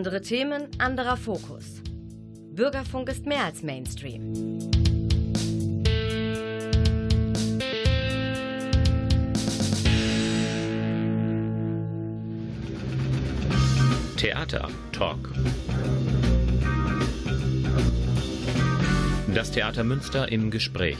Andere Themen, anderer Fokus. Bürgerfunk ist mehr als Mainstream. Theater Talk. Das Theater Münster im Gespräch.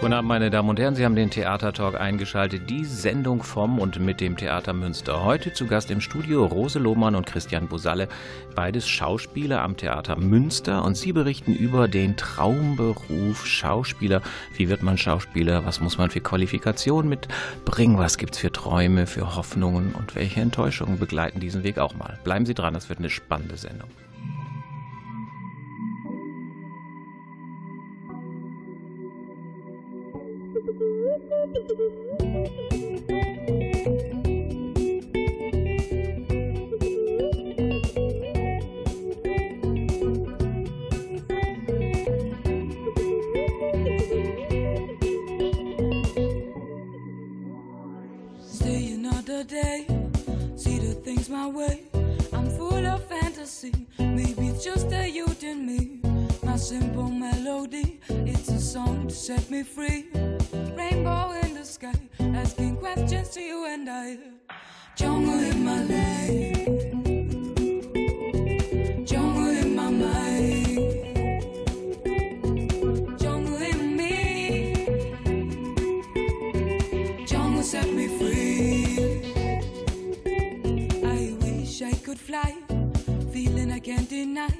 Guten Abend, meine Damen und Herren. Sie haben den Theatertalk eingeschaltet. Die Sendung vom und mit dem Theater Münster. Heute zu Gast im Studio Rose Lohmann und Christian Busalle, beides Schauspieler am Theater Münster. Und sie berichten über den Traumberuf Schauspieler. Wie wird man Schauspieler? Was muss man für Qualifikationen mitbringen? Was gibt es für Träume, für Hoffnungen? Und welche Enttäuschungen begleiten diesen Weg auch mal? Bleiben Sie dran, das wird eine spannende Sendung. simple melody. It's a song to set me free. Rainbow in the sky, asking questions to you and I. Jungle in my life, jungle in my mind. I wish I could fly, feeling I can't deny.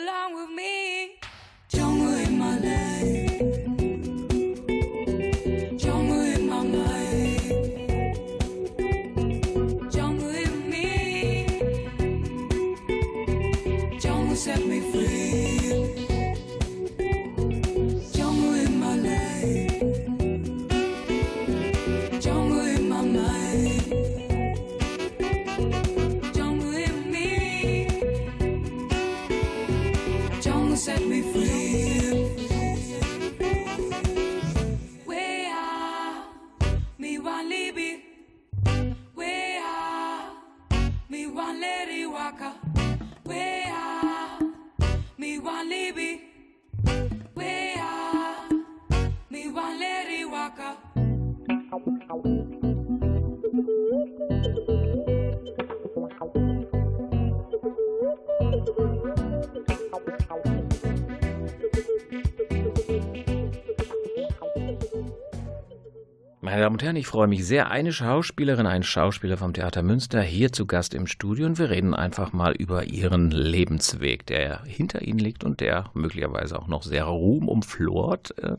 Meine Damen und Herren, ich freue mich sehr. Eine Schauspielerin, ein Schauspieler vom Theater Münster hier zu Gast im Studio und wir reden einfach mal über ihren Lebensweg, der hinter ihnen liegt und der möglicherweise auch noch sehr ruhmumflort äh,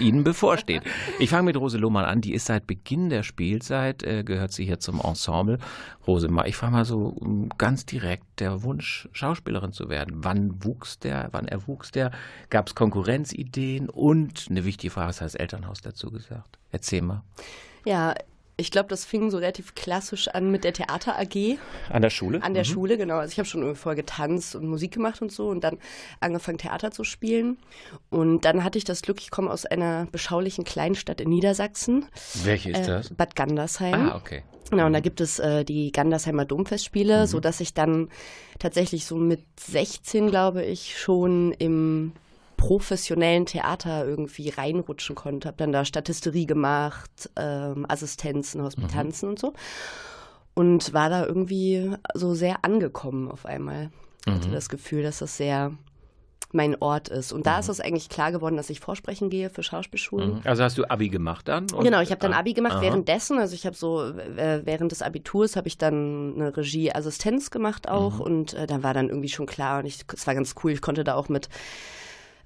ihnen bevorsteht. Ich fange mit Rose Lohmann an. Die ist seit Beginn der Spielzeit, äh, gehört sie hier zum Ensemble. Rose, ich frage mal so ganz direkt, der Wunsch, Schauspielerin zu werden. Wann wuchs der? Wann erwuchs der? Gab es Konkurrenzideen? Und eine wichtige Frage, das Elternhaus dazu gesagt? Erzähl mal. Ja, ich glaube, das fing so relativ klassisch an mit der Theater AG. An der Schule? An der mhm. Schule, genau. Also ich habe schon vorher getanzt und Musik gemacht und so und dann angefangen Theater zu spielen. Und dann hatte ich das Glück, ich komme aus einer beschaulichen Kleinstadt in Niedersachsen. Welche ist äh, das? Bad Gandersheim. Ah, okay. Genau, und da mhm. gibt es äh, die Gandersheimer Domfestspiele, mhm. sodass ich dann tatsächlich so mit 16, glaube ich, schon im professionellen Theater irgendwie reinrutschen konnte. Habe dann da Statisterie gemacht, ähm, Assistenzen, Hospitanzen mhm. und so. Und war da irgendwie so sehr angekommen auf einmal. Mhm. Hatte das Gefühl, dass das sehr mein Ort ist. Und da mhm. ist es eigentlich klar geworden, dass ich vorsprechen gehe für Schauspielschulen. Mhm. Also hast du Abi gemacht dann? genau, ich habe dann Abi gemacht Aha. währenddessen. Also ich habe so äh, während des Abiturs habe ich dann eine Regieassistenz gemacht auch mhm. und äh, da war dann irgendwie schon klar und ich, es war ganz cool. Ich konnte da auch mit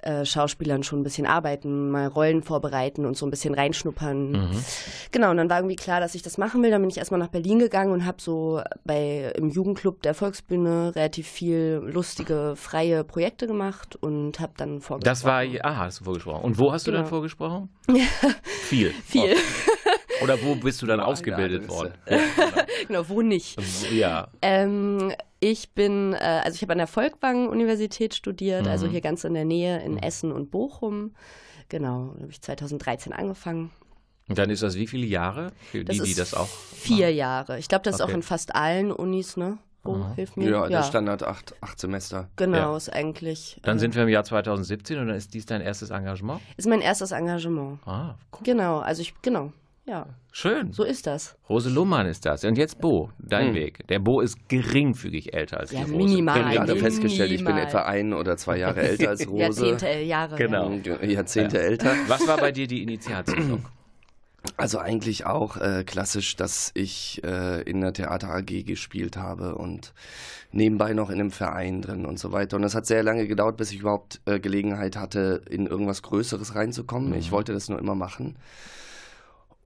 äh, Schauspielern schon ein bisschen arbeiten, mal Rollen vorbereiten und so ein bisschen reinschnuppern. Mhm. Genau, und dann war irgendwie klar, dass ich das machen will. Dann bin ich erstmal nach Berlin gegangen und habe so bei im Jugendclub der Volksbühne relativ viel lustige, freie Projekte gemacht und habe dann vorgesprochen. Das war, aha, hast du vorgesprochen. Und wo hast du Genau. dann vorgesprochen? Viel. viel. Oder wo bist du dann Eine ausgebildet worden? genau, wo nicht? Ja. Ähm, ich bin, äh, also ich habe an der Volkwang-Universität studiert, also Mhm. hier ganz in der Nähe in Essen und Bochum. Genau, da habe ich 2013 angefangen. Und dann ist das wie viele Jahre? Für Das die, die ist das auch. vier Jahre. Ich glaube, das ist Okay. auch in fast allen Unis, ne? Oh, hilf mir. Ja, der Standard acht, acht Semester. Genau, Ja. ist eigentlich. Dann äh, sind wir im Jahr 2017 und dann ist dies dein erstes Engagement? Ist mein erstes Engagement. Ah, cool. Genau, also ich, genau, ja, Schön. so ist das. Rose Lohmann ist das. Und jetzt Bo, dein Hm. Weg. Der Bo ist geringfügig älter als Ja, die Rose. minimal. Ich habe gerade minimal. festgestellt, ich bin etwa ein oder zwei Jahre älter als Rose. Jahrzehnte, äh, Jahre. Genau. Ja. Jahrzehnte älter. Was war bei dir die Initialzündung? Also eigentlich auch äh, klassisch, dass ich äh, in der Theater AG gespielt habe und nebenbei noch in einem Verein drin und so weiter. Und es hat sehr lange gedauert, bis ich überhaupt äh, Gelegenheit hatte, in irgendwas Größeres reinzukommen. Ich wollte das nur immer machen.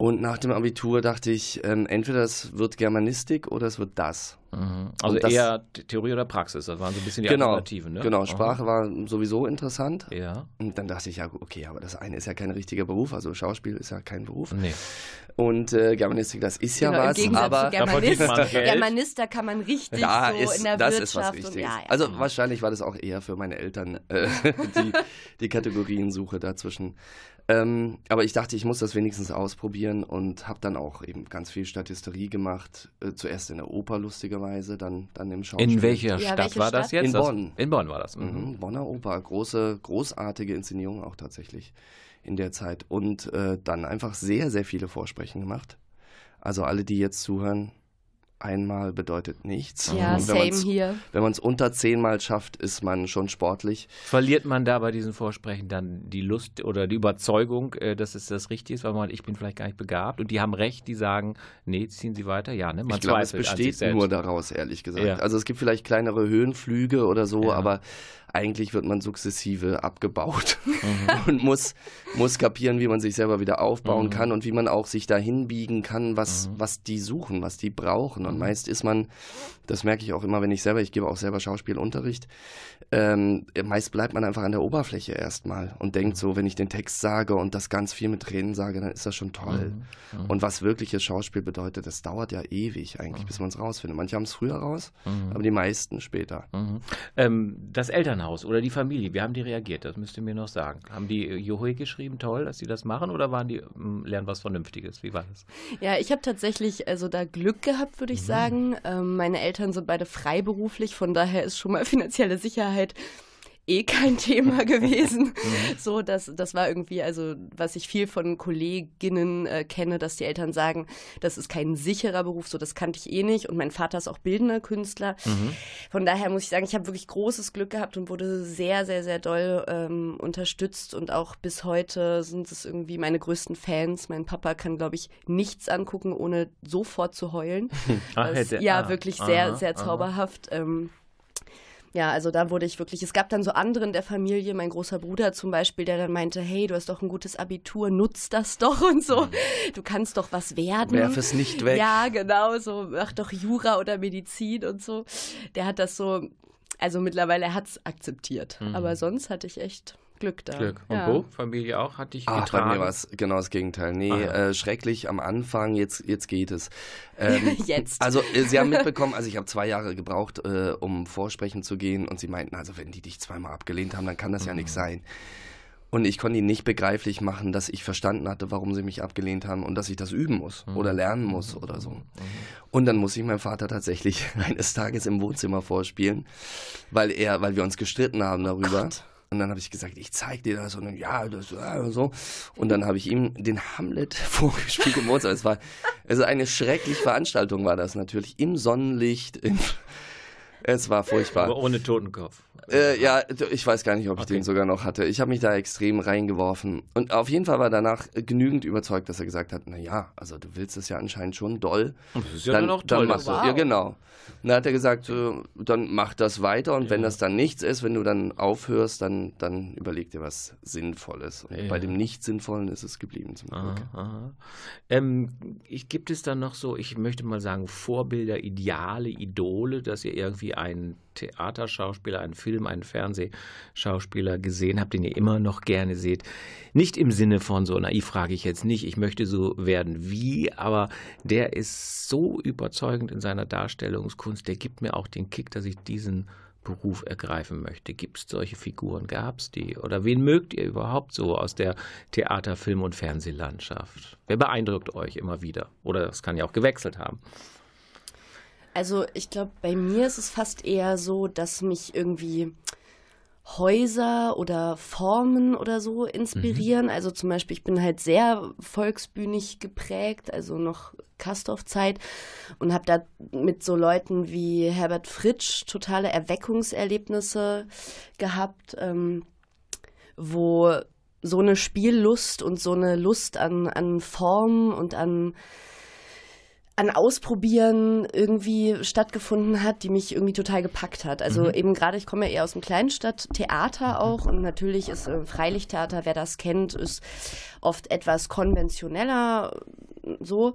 Und nach dem Abitur dachte ich, ähm, entweder es wird Germanistik oder es wird das. Mhm. Also Und das- eher Theorie oder Praxis, das waren so ein bisschen die genau, Alternativen, ne? genau. Sprache war sowieso interessant. Ja. Und dann dachte ich, ja, okay, aber das eine ist ja kein richtiger Beruf, also Schauspiel ist ja kein Beruf. Nee. Und äh, Germanistik, das ist ja Genau, was, Im aber zu Germanist. Germanist, da kann man richtig da so ist, in der das Wirtschaft ist was und Wichtiges. ja, ja. Also wahrscheinlich war das auch eher für meine Eltern äh, die, die Kategoriensuche dazwischen. Ähm, aber ich dachte, ich muss das wenigstens ausprobieren und habe dann auch eben ganz viel Statisterie gemacht. Äh, zuerst in der Oper lustigerweise, dann, dann im Schauspiel. In welcher Ja, Stadt welche war das Stadt? jetzt? In Das- Bonn. In Bonn war das. Mhm. Mhm, Bonner Oper, große, großartige Inszenierung auch tatsächlich in der Zeit. Und äh, dann einfach sehr, sehr viele Vorsprechen gemacht. Also alle, die jetzt zuhören, einmal bedeutet nichts. Ja, Und wenn same man's- hier. Wenn man es unter zehnmal schafft, ist man schon sportlich. Verliert man da bei diesen Vorsprechen dann die Lust oder die Überzeugung, äh, dass es das Richtige ist, weil man, ich bin vielleicht gar nicht begabt und die haben recht, die sagen, nee, ziehen Sie weiter. Ja, ne? Man ich glaube, es zweifelt an sich besteht selbst. nur daraus, ehrlich gesagt. Ja. Also es gibt vielleicht kleinere Höhenflüge oder so, Ja. aber eigentlich wird man sukzessive abgebaut Mhm. und muss, muss kapieren, wie man sich selber wieder aufbauen Mhm. kann und wie man auch sich dahin biegen kann, was, was die suchen, was die brauchen. Mhm. Und meist ist man, das merke ich auch immer, wenn ich selber, ich gebe auch selber Schauspielunterricht, ähm, meist bleibt man einfach an der Oberfläche erstmal und denkt so, wenn ich den Text sage und das ganz viel mit Tränen sage, dann ist das schon toll. Mhm. Und was wirkliches Schauspiel bedeutet, das dauert ja ewig eigentlich, bis man es rausfindet. Manche haben es früher raus, aber die meisten später. Mhm. Ähm, das Elternhaus oder die Familie, wie haben die reagiert? Das müsst ihr mir noch sagen. Haben die äh, Johe geschrieben, toll, dass sie das machen oder waren die ähm, lernen was Vernünftiges? Wie war das? Ja, ich habe tatsächlich also da Glück gehabt, würde Mhm. ich sagen. Ähm, meine Eltern sind beide freiberuflich, von daher ist schon mal finanzielle Sicherheit eh kein Thema gewesen. Mhm. So, das, das war irgendwie, also was ich viel von Kolleginnen äh, kenne, dass die Eltern sagen, das ist kein sicherer Beruf, so das kannte ich eh nicht. Und mein Vater ist auch bildender Künstler. Mhm. Von daher muss ich sagen, ich habe wirklich großes Glück gehabt und wurde sehr, sehr, sehr doll ähm, unterstützt. Und auch bis heute sind es irgendwie meine größten Fans. Mein Papa kann, glaube ich, nichts angucken, ohne sofort zu heulen. Ah, Das, hätte- ja, ah, wirklich sehr, aha, sehr zauberhaft. Ähm, ja, also da wurde ich wirklich, es gab dann so andere in der Familie, mein großer Bruder zum Beispiel, der dann meinte, hey, du hast doch ein gutes Abitur, nutz das doch und so. Du kannst doch was werden. Werf es nicht weg. Ja, genau, so mach doch Jura oder Medizin und so. Der hat das so, also mittlerweile er hat es akzeptiert. Aber sonst hatte ich echt Glück da. Mhm. Glück. Und ja. Bo, Familie auch, hat dich Ach, bei getragen? mir war es genau das Gegenteil. Nee, Aha. äh, schrecklich am Anfang, jetzt, jetzt geht es. Ähm, Jetzt. Also, äh, sie haben mitbekommen, also ich habe zwei Jahre gebraucht, äh, um vorsprechen zu gehen und sie meinten, also wenn die dich zweimal abgelehnt haben, dann kann das ja nichts sein. Und ich konnte ihnen nicht begreiflich machen, dass ich verstanden hatte, warum sie mich abgelehnt haben und dass ich das üben muss oder lernen muss oder so. Und dann muss ich meinem Vater tatsächlich eines Tages im Wohnzimmer vorspielen, weil er, weil wir uns gestritten haben darüber. Und dann habe ich gesagt, ich zeig dir das und dann, ja, das ja, so. Und dann habe ich ihm den Hamlet vorgespielt im Wohnzimmer. Es war also eine schreckliche Veranstaltung war das natürlich im Sonnenlicht. Im, es war furchtbar. Aber ohne Totenkopf. Äh, ja, ich weiß gar nicht, ob ich okay. den sogar noch hatte. Ich habe mich da extrem reingeworfen. Und auf jeden Fall war danach genügend überzeugt, dass er gesagt hat, na ja, also du willst es ja anscheinend schon doll. Das ist ja dann, dann auch toll. Dann wow. Ja, genau. Und dann hat er gesagt, äh, dann mach das weiter und ja. wenn das dann nichts ist, wenn du dann aufhörst, dann, dann überleg dir was Sinnvolles. Und ja. bei dem Nicht-Sinnvollen ist es geblieben zum Glück. Aha, aha. Ähm, ich, gibt es dann noch so, ich möchte mal sagen, Vorbilder, Ideale, Idole, dass ihr irgendwie einen Theaterschauspieler, einen Film, einen Fernsehschauspieler gesehen habt, den ihr immer noch gerne seht. Nicht im Sinne von so naiv frage ich jetzt nicht, ich möchte so werden wie, aber der ist so überzeugend in seiner Darstellungskunst, der gibt mir auch den Kick, dass ich diesen Beruf ergreifen möchte. Gibt es solche Figuren? Gab es die? Oder wen mögt ihr überhaupt so aus der Theater-, Film- und Fernsehlandschaft? Wer beeindruckt euch immer wieder? Oder das kann ja auch gewechselt haben. Also ich glaube, bei mir ist es fast eher so, dass mich irgendwie Häuser oder Formen oder so inspirieren. Mhm. Also zum Beispiel, ich bin halt sehr volksbühnig geprägt, also noch Kastorf-Zeit und habe da mit so Leuten wie Herbert Fritsch totale Erweckungserlebnisse gehabt, ähm, wo so eine Spiellust und so eine Lust an, an Form und an an Ausprobieren irgendwie stattgefunden hat, die mich irgendwie total gepackt hat. Also mhm. eben gerade, ich komme ja eher aus dem Kleinstadttheater auch und natürlich ist äh, Freilichttheater, wer das kennt, ist oft etwas konventioneller so.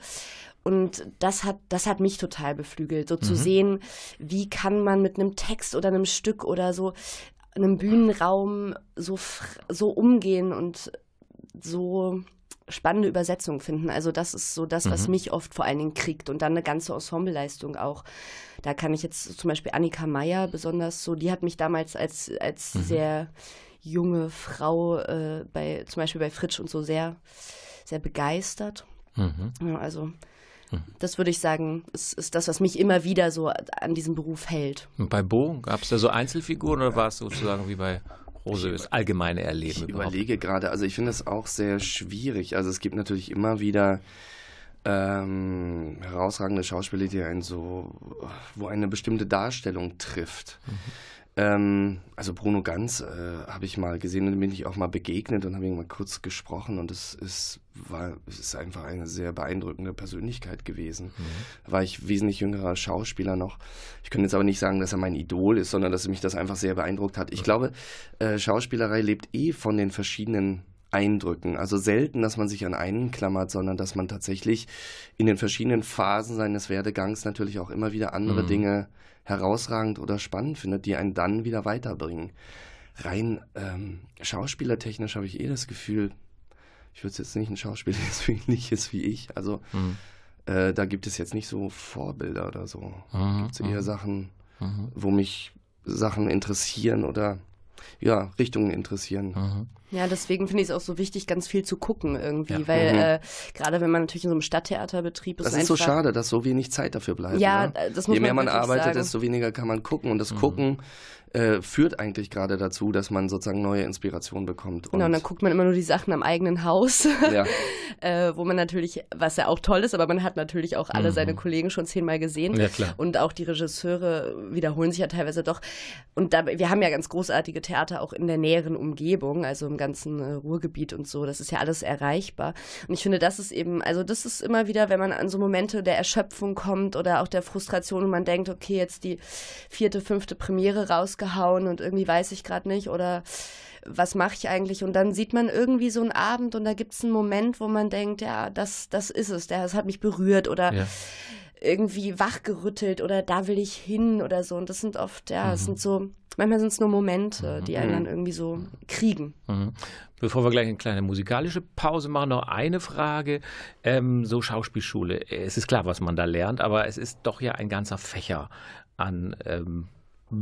Und das hat, das hat mich total beflügelt, so mhm. zu sehen, wie kann man mit einem Text oder einem Stück oder so einem Bühnenraum so, so umgehen und so spannende Übersetzungen finden. Also das ist so das, was mhm. mich oft vor allen Dingen kriegt. Und dann eine ganze Ensembleleistung auch. Da kann ich jetzt zum Beispiel Annika Meyer besonders so, die hat mich damals als, als mhm. sehr junge Frau äh, bei, zum Beispiel bei Fritsch und so sehr, sehr begeistert. Mhm. Ja, also mhm. das würde ich sagen, ist, ist das, was mich immer wieder so an diesem Beruf hält. Und bei Bo, gab es da so Einzelfiguren oder war es sozusagen wie bei Rose das allgemeine Erleben. Ich überhaupt. überlege gerade, also ich finde es auch sehr schwierig. Also es gibt natürlich immer wieder ähm, herausragende Schauspieler, die einen so, wo eine bestimmte Darstellung trifft. Mhm. Ähm, also Bruno Ganz äh, habe ich mal gesehen und bin ich auch mal begegnet und habe ihn mal kurz gesprochen und es ist, war, es ist einfach eine sehr beeindruckende Persönlichkeit gewesen. Mhm. Da war ich wesentlich jüngerer Schauspieler noch. Ich könnte jetzt aber nicht sagen, dass er mein Idol ist, sondern dass mich das einfach sehr beeindruckt hat. Ich glaube, äh, Schauspielerei lebt eh von den verschiedenen Eindrücken. Also selten, dass man sich an einen klammert, sondern dass man tatsächlich in den verschiedenen Phasen seines Werdegangs natürlich auch immer wieder andere mhm. Dinge herausragend oder spannend findet, die einen dann wieder weiterbringen. Rein ähm, schauspielertechnisch habe ich eh das Gefühl, ich würde jetzt nicht ein Schauspieler wie ähnlich ist wie ich. Also mhm. äh, da gibt es jetzt nicht so Vorbilder oder so. Mhm. Gibt es eher mhm. Sachen, mhm. wo mich Sachen interessieren oder ja, Richtungen interessieren. Mhm. Ja, deswegen finde ich es auch so wichtig, ganz viel zu gucken irgendwie, ja. weil mhm. äh, gerade wenn man natürlich in so einem Stadttheaterbetrieb ist. Das ist so schade, dass so wenig Zeit dafür bleibt. Ja, ne? das muss Je mehr man, man arbeitet, sagen. desto weniger kann man gucken und das mhm. Gucken äh, führt eigentlich gerade dazu, dass man sozusagen neue Inspiration bekommt. Genau, und dann guckt man immer nur die Sachen am eigenen Haus, ja. äh, wo man natürlich, was ja auch toll ist, aber man hat natürlich auch alle mhm. seine Kollegen schon zehnmal gesehen. Ja, klar. Und auch die Regisseure wiederholen sich ja teilweise doch. Und da, wir haben ja ganz großartige Theater auch in der näheren Umgebung, also im ganzen äh, Ruhrgebiet und so. Das ist ja alles erreichbar. Und ich finde, das ist eben, also das ist immer wieder, wenn man an so Momente der Erschöpfung kommt oder auch der Frustration und man denkt, okay, jetzt die vierte, fünfte Premiere rausgehauen rausgehauen und irgendwie weiß ich gerade nicht oder was mache ich eigentlich? Und dann sieht man irgendwie so einen Abend und da gibt es einen Moment, wo man denkt, ja, das, das ist es, das hat mich berührt oder ja. irgendwie wachgerüttelt oder da will ich hin oder so. Und das sind oft, ja, es mhm. sind so, manchmal sind es nur Momente, die einen mhm. dann irgendwie so kriegen. Mhm. Bevor wir gleich eine kleine musikalische Pause machen, noch eine Frage. Ähm, so Schauspielschule, es ist klar, was man da lernt, aber es ist doch ja ein ganzer Fächer an ähm,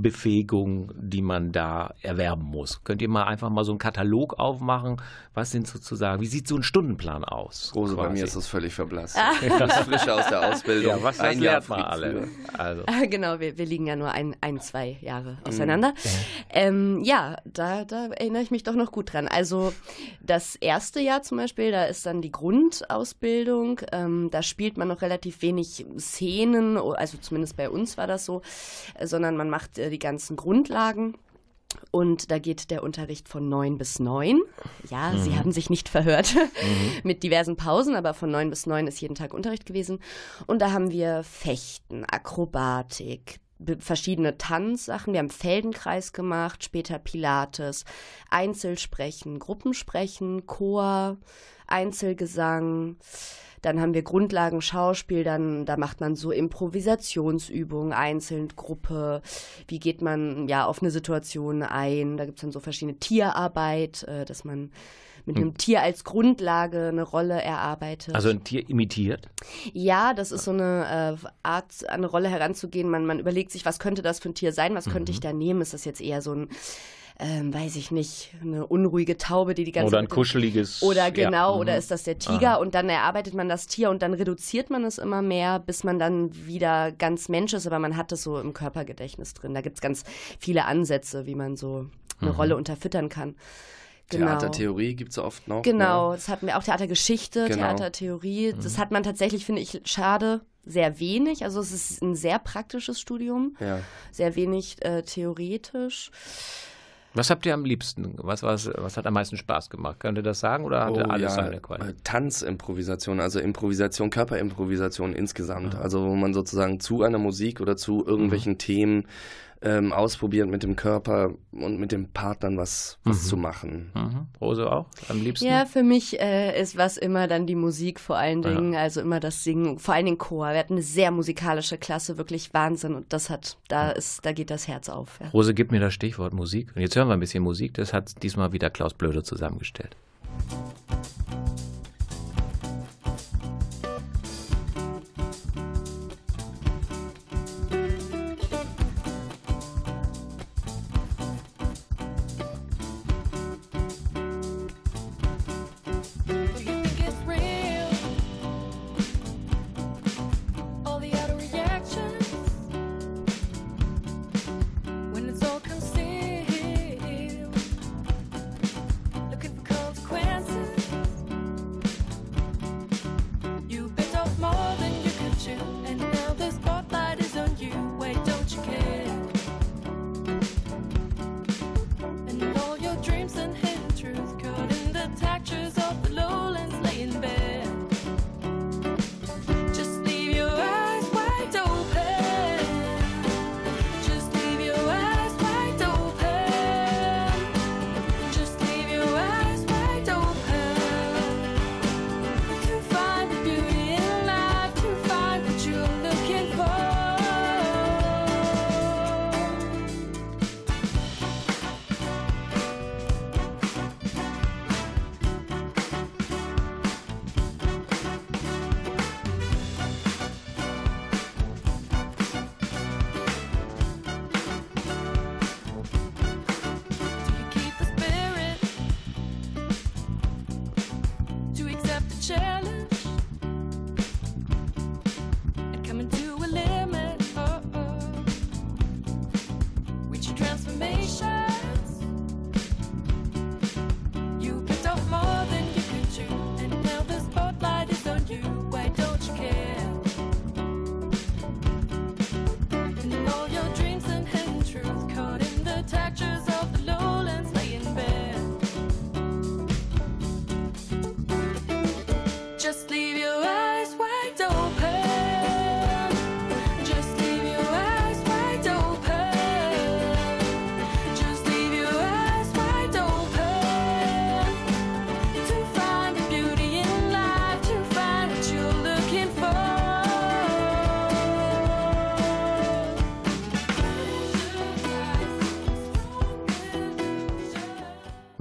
Befähigung, die man da erwerben muss. Könnt ihr mal einfach mal so einen Katalog aufmachen? Was sind sozusagen, wie sieht so ein Stundenplan aus? Rose, bei mir ist das völlig verblasst. Ah. Das frisch aus der Ausbildung. Ja, was ein lernt man alle? Also. Genau, wir, wir, liegen ja nur ein, ein zwei Jahre mhm. auseinander. Mhm. Ähm, ja, da, da erinnere ich mich doch noch gut dran. Also das erste Jahr zum Beispiel, da ist dann die Grundausbildung. Ähm, da spielt man noch relativ wenig Szenen, also zumindest bei uns war das so, sondern man macht äh, die ganzen Grundlagen. Und da geht der Unterricht von neun bis neun. Ja, mhm. Sie haben sich nicht verhört mhm. mit diversen Pausen, aber von neun bis neun ist jeden Tag Unterricht gewesen. Und da haben wir Fechten, Akrobatik, verschiedene Tanzsachen. Wir haben Feldenkreis gemacht, später Pilates, Einzelsprechen, Gruppensprechen, Chor, Einzelgesang. Dann haben wir Grundlagen Schauspiel, dann da macht man so Improvisationsübungen, einzeln, Gruppe. Wie geht man ja auf eine Situation ein? Da gibt es dann so verschiedene Tierarbeit, äh, dass man mit einem hm. Tier als Grundlage eine Rolle erarbeitet. Also ein Tier imitiert? Ja, das ist so eine äh, Art, an eine Rolle heranzugehen. Man, man überlegt sich, was könnte das für ein Tier sein? Was mhm. könnte ich da nehmen? Ist das jetzt eher so ein ähm, weiß ich nicht, eine unruhige Taube, die die ganze Oder ein kuscheliges. Oder genau, ja. oder mhm. ist das der Tiger? Aha. Und dann erarbeitet man das Tier und dann reduziert man es immer mehr, bis man dann wieder ganz Mensch ist, aber man hat es so im Körpergedächtnis drin. Da gibt es ganz viele Ansätze, wie man so eine mhm. Rolle unterfüttern kann. Genau. Theatertheorie gibt es oft noch. Genau, ne? das hatten wir auch Theatergeschichte, genau. Theatertheorie. Das mhm. hat man tatsächlich, finde ich, schade, sehr wenig. Also es ist ein sehr praktisches Studium, ja. sehr wenig äh, theoretisch. Was habt ihr am liebsten? Was, was, was hat am meisten Spaß gemacht? Könnt ihr das sagen oder hatte oh, alles ja, seine Qualität? Äh, Tanzimprovisation, also Improvisation, Körperimprovisation insgesamt. Mhm. Also wo man sozusagen zu einer Musik oder zu irgendwelchen mhm. Themen ähm, ausprobieren mit dem Körper und mit dem Partnern was, was mhm. zu machen. Mhm. Rose auch am liebsten? Ja, für mich äh, ist was immer dann die Musik vor allen Dingen, ja. also immer das Singen, vor allen Dingen Chor. Wir hatten eine sehr musikalische Klasse, wirklich Wahnsinn und das hat, da ist, da geht das Herz auf. Ja. Rose, gib mir das Stichwort Musik. Und jetzt hören wir ein bisschen Musik, das hat diesmal wieder Klaus Blöde zusammengestellt.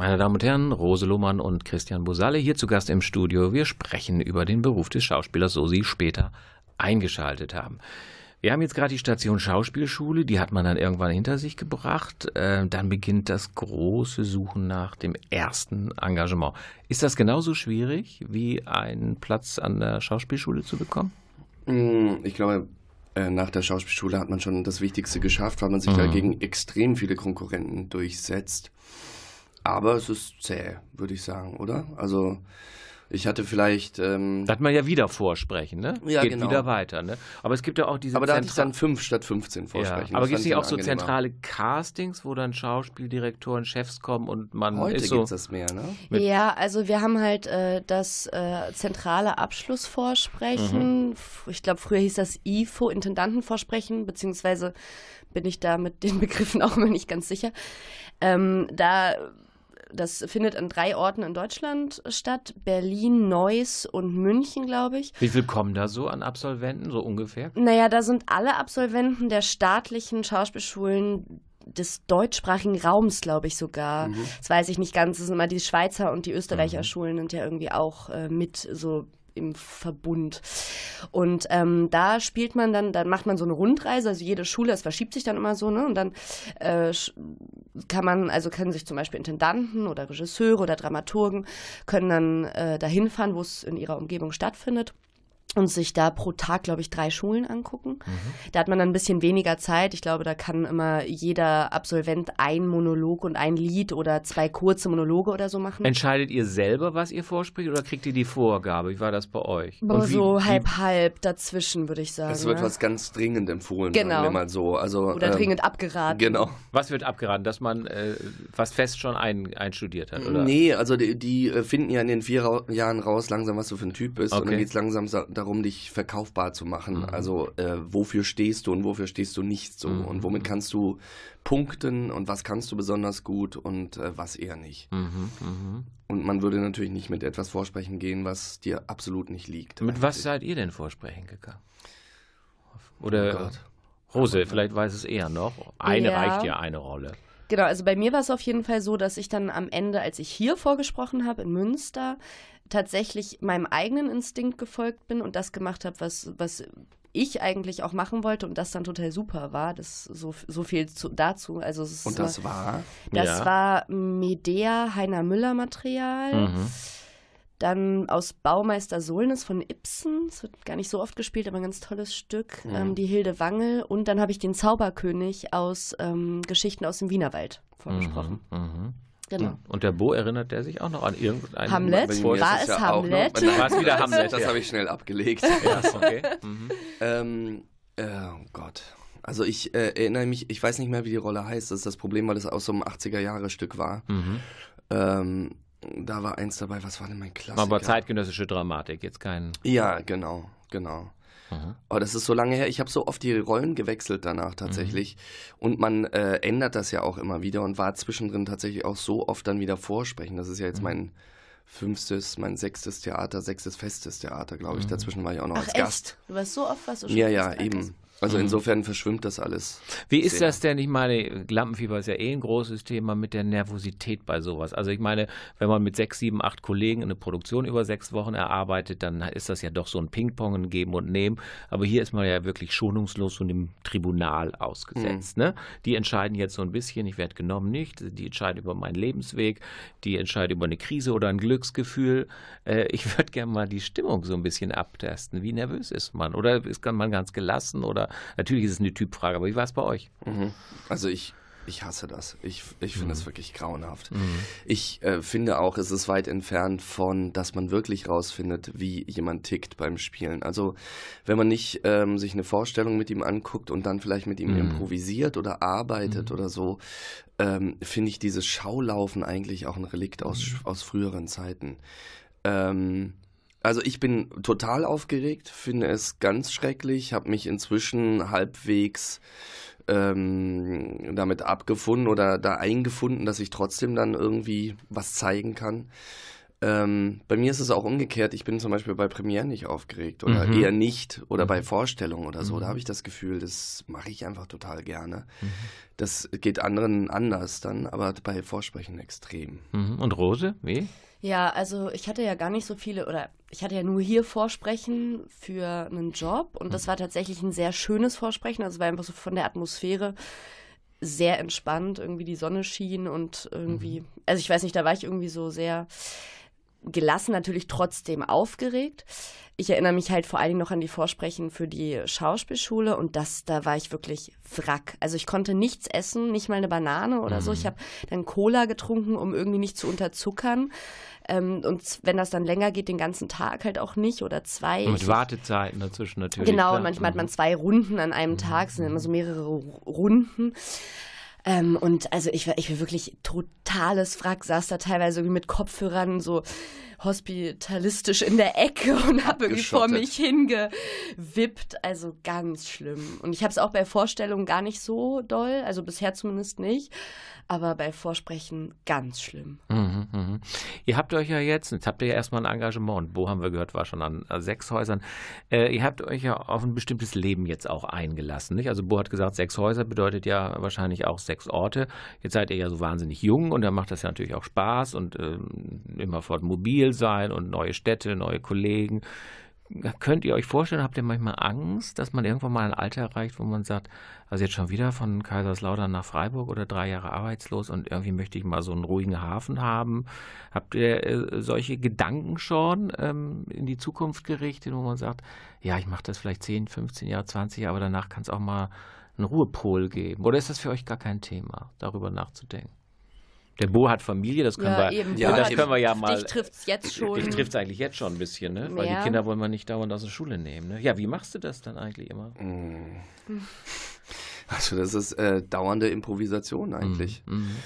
Meine Damen und Herren, Rose Lohmann und Christian Bosalle hier zu Gast im Studio. Wir sprechen über den Beruf des Schauspielers, so Sie später eingeschaltet haben. Wir haben jetzt gerade die Station Schauspielschule, die hat man dann irgendwann hinter sich gebracht. Äh, dann beginnt das große Suchen nach dem ersten Engagement. Ist das genauso schwierig, wie einen Platz an der Schauspielschule zu bekommen? Mm, ich glaube, äh, nach der Schauspielschule hat man schon das Wichtigste geschafft, weil man sich mhm. dagegen extrem viele Konkurrenten durchsetzt. Aber es ist zäh, würde ich sagen, oder? Also Ich hatte vielleicht. Ähm, da hat man ja wieder Vorsprechen, ne? Ja, Geht genau. wieder weiter, ne? Aber es gibt ja auch diese aber da hatte ich Zentra- dann fünf statt 15 Vorsprechen. Ja, aber gibt es nicht ich auch so zentrale Castings, wo dann Schauspieldirektoren, Chefs kommen und man Heute ist so. gibt es das mehr, ne? Mit- Ja, also wir haben halt äh, das äh, zentrale Abschlussvorsprechen. Mhm. Ich glaube, früher hieß das IFO, Intendantenvorsprechen, beziehungsweise bin ich da mit den Begriffen auch immer nicht ganz sicher. Ähm, da das findet an drei Orten in Deutschland statt: Berlin, Neuss und München, glaube ich. Wie viel kommen da so an Absolventen, so ungefähr? Naja, da sind alle Absolventen der staatlichen Schauspielschulen des deutschsprachigen Raums, glaube ich sogar. Das weiß ich nicht ganz. Das sind immer die Schweizer und die Österreicher Schulen sind ja irgendwie auch äh, mit so im Verbund. Und ähm, da spielt man dann, dann macht man so eine Rundreise, also jede Schule, das verschiebt sich dann immer so, ne? Und dann äh, kann man, also können sich zum Beispiel Intendanten oder Regisseure oder Dramaturgen können dann äh, dahin fahren, wo es in ihrer Umgebung stattfindet und sich da pro Tag, glaube ich, drei Schulen angucken. Da hat man dann ein bisschen weniger Zeit. Ich glaube, da kann immer jeder Absolvent ein Monolog und ein Lied oder zwei kurze Monologe oder so machen. Entscheidet ihr selber, was ihr vorspricht, oder kriegt ihr die Vorgabe? Wie war das bei euch? Boah, Und wie- so wie- halb halb dazwischen, würde ich sagen. Es wird ne? was ganz dringend empfohlen, Genau. sagen wir mal so. Also, oder ähm, dringend abgeraten. Genau. Was wird abgeraten, dass man äh, was fest schon ein, einstudiert hat? Oder? Nee, also die, die äh, finden ja in den vier Jahren raus langsam, was du für ein Typ bist. Und Okay. dann geht es langsam sa- darum, dich verkaufbar zu machen. Mhm. Also äh, wofür stehst du und wofür stehst du nicht so. Mhm. Und womit kannst du punkten und was kannst du besonders gut und äh, was eher nicht. Mhm, mhm. Und man würde natürlich nicht mit etwas vorsprechen gehen, was dir absolut nicht liegt. Mit was seid ihr denn vorsprechen gegangen? Oder Oh. Rose, vielleicht weiß es eher noch. Eine Ja. reicht ja eine Rolle. Genau, also bei mir war es auf jeden Fall so, dass ich dann am Ende, als ich hier vorgesprochen habe in Münster, tatsächlich meinem eigenen Instinkt gefolgt bin und das gemacht habe, was, was ich eigentlich auch machen wollte und das dann total super war. Das so, so viel zu, dazu. Also es Und das war? das Ja. war Medea Heiner Müller Material. Mhm. Dann aus Baumeister Solnes von Ibsen. Das wird gar nicht so oft gespielt, aber ein ganz tolles Stück. Mhm. Ähm, die Hilde Wangel. Und dann habe ich den Zauberkönig aus ähm, Geschichten aus dem Wienerwald vorgesprochen. Mhm. Mhm. Genau. Und der Bo erinnert der sich auch noch an irgendeinen Hamlet? War es ja noch- Hamlet? Nein, War es wieder das- Hamlet, Das ja. habe ich schnell abgelegt. Ja, okay. Mhm. Ähm, äh, oh Gott. Also ich äh, erinnere mich, ich weiß nicht mehr, wie die Rolle heißt. Das ist das Problem, weil es aus so einem 80er-Jahre-Stück war. Mhm. Ähm, da war eins dabei, was war denn mein Klassiker? Aber zeitgenössische Dramatik, jetzt kein. Ja, genau, genau. Mhm. Aber das ist so lange her. Ich habe so oft die Rollen gewechselt danach tatsächlich. Und man äh, ändert das ja auch immer wieder und war zwischendrin tatsächlich auch so oft dann wieder vorsprechen. Das ist ja jetzt Mhm. mein fünftes, mein sechstes Theater, sechstes festes Theater, glaube ich. Dazwischen war ich auch noch Ach als echt? Gast. Du warst so oft, was du schon Ja, ja, fast- Ah, eben. Also Mhm. insofern verschwimmt das alles. Wie ist Sehr. das denn? Ich meine, Lampenfieber ist ja eh ein großes Thema mit der Nervosität bei sowas. Also ich meine, wenn man mit sechs, sieben, acht Kollegen eine Produktion über sechs Wochen erarbeitet, dann ist das ja doch so ein Ping-Pong, Geben und Nehmen. Aber hier ist man ja wirklich schonungslos und im Tribunal ausgesetzt. Ne? Die entscheiden jetzt so ein bisschen, ich werde genommen, nicht. Die entscheiden über meinen Lebensweg, die entscheiden über eine Krise oder ein Glücksgefühl. Äh, ich würde gerne mal die Stimmung so ein bisschen abtesten. Wie nervös ist man? Oder ist man ganz gelassen? Oder natürlich ist es eine Typfrage, aber wie war es bei euch? Mhm. Also ich, ich hasse das. Ich, ich finde Mhm. das wirklich grauenhaft. Ich äh, finde auch, es ist weit entfernt von, dass man wirklich rausfindet, wie jemand tickt beim Spielen. Also wenn man nicht ähm, sich eine Vorstellung mit ihm anguckt und dann vielleicht mit ihm Mhm. improvisiert oder arbeitet oder so, ähm, finde ich dieses Schaulaufen eigentlich auch ein Relikt aus, Mhm. aus früheren Zeiten. Ähm, also ich bin total aufgeregt, finde es ganz schrecklich, habe mich inzwischen halbwegs ähm, damit abgefunden oder da eingefunden, dass ich trotzdem dann irgendwie was zeigen kann. Ähm, bei mir ist es auch umgekehrt. Ich bin zum Beispiel bei Premieren nicht aufgeregt oder Mhm. eher nicht oder bei Vorstellungen oder so. Da habe ich das Gefühl, das mache ich einfach total gerne. Das geht anderen anders dann, aber bei Vorsprechen extrem. Mhm. Und Rose, wie? Ja, also ich hatte ja gar nicht so viele, oder ich hatte ja nur hier Vorsprechen für einen Job und das war tatsächlich ein sehr schönes Vorsprechen. Also es war einfach so von der Atmosphäre sehr entspannt, irgendwie die Sonne schien und irgendwie, also ich weiß nicht, da war ich irgendwie so sehr gelassen, natürlich trotzdem aufgeregt. Ich erinnere mich halt vor allen Dingen noch an die Vorsprechen für die Schauspielschule und das, da war ich wirklich wrack. Also ich konnte nichts essen, nicht mal eine Banane oder mhm. so. Ich habe dann Cola getrunken, um irgendwie nicht zu unterzuckern. Ähm, und wenn das dann länger geht, den ganzen Tag halt auch nicht oder zwei. Und Wartezeiten dazwischen natürlich. Genau, klar. manchmal mhm. hat man zwei Runden an einem mhm. Tag, es sind immer so mehrere Runden. Ähm, und also ich war, ich war wirklich totales Wrack, saß da teilweise mit Kopfhörern so hospitalistisch in der Ecke und habe irgendwie vor mich hingewippt. Also ganz schlimm. Und ich habe es auch bei Vorstellungen gar nicht so doll, also bisher zumindest nicht aber bei Vorsprechen ganz schlimm. Mhm, mh. Ihr habt euch ja jetzt, jetzt habt ihr ja erstmal ein Engagement, Bo haben wir gehört, war schon an sechs Häusern. Äh, ihr habt euch ja auf ein bestimmtes Leben jetzt auch eingelassen. Nicht? Also Bo hat gesagt, sechs Häuser bedeutet ja wahrscheinlich auch sechs Orte. Jetzt seid ihr ja so wahnsinnig jung und da macht das ja natürlich auch Spaß und äh, immerfort mobil sein und neue Städte, neue Kollegen. Könnt ihr euch vorstellen, habt ihr manchmal Angst, dass man irgendwann mal ein Alter erreicht, wo man sagt, also jetzt schon wieder von Kaiserslautern nach Freiburg oder drei Jahre arbeitslos und irgendwie möchte ich mal so einen ruhigen Hafen haben. Habt ihr äh, solche Gedanken schon ähm, in die Zukunft gerichtet, wo man sagt, ja, ich mache das vielleicht 10, 15 Jahre, 20 Jahre, aber danach kann es auch mal einen Ruhepol geben? Oder ist das für euch gar kein Thema, darüber nachzudenken? Der Bo hat Familie, das können ja, wir, eben. ja, das können wir ja mal. Dich trifft es jetzt schon. Dich trifft es eigentlich jetzt schon ein bisschen, ne? Weil die Kinder wollen wir nicht dauernd aus der Schule nehmen. Ne? Ja, wie machst du das dann eigentlich immer? Mm. Also das ist äh, dauernde Improvisation eigentlich. Mm. Mm.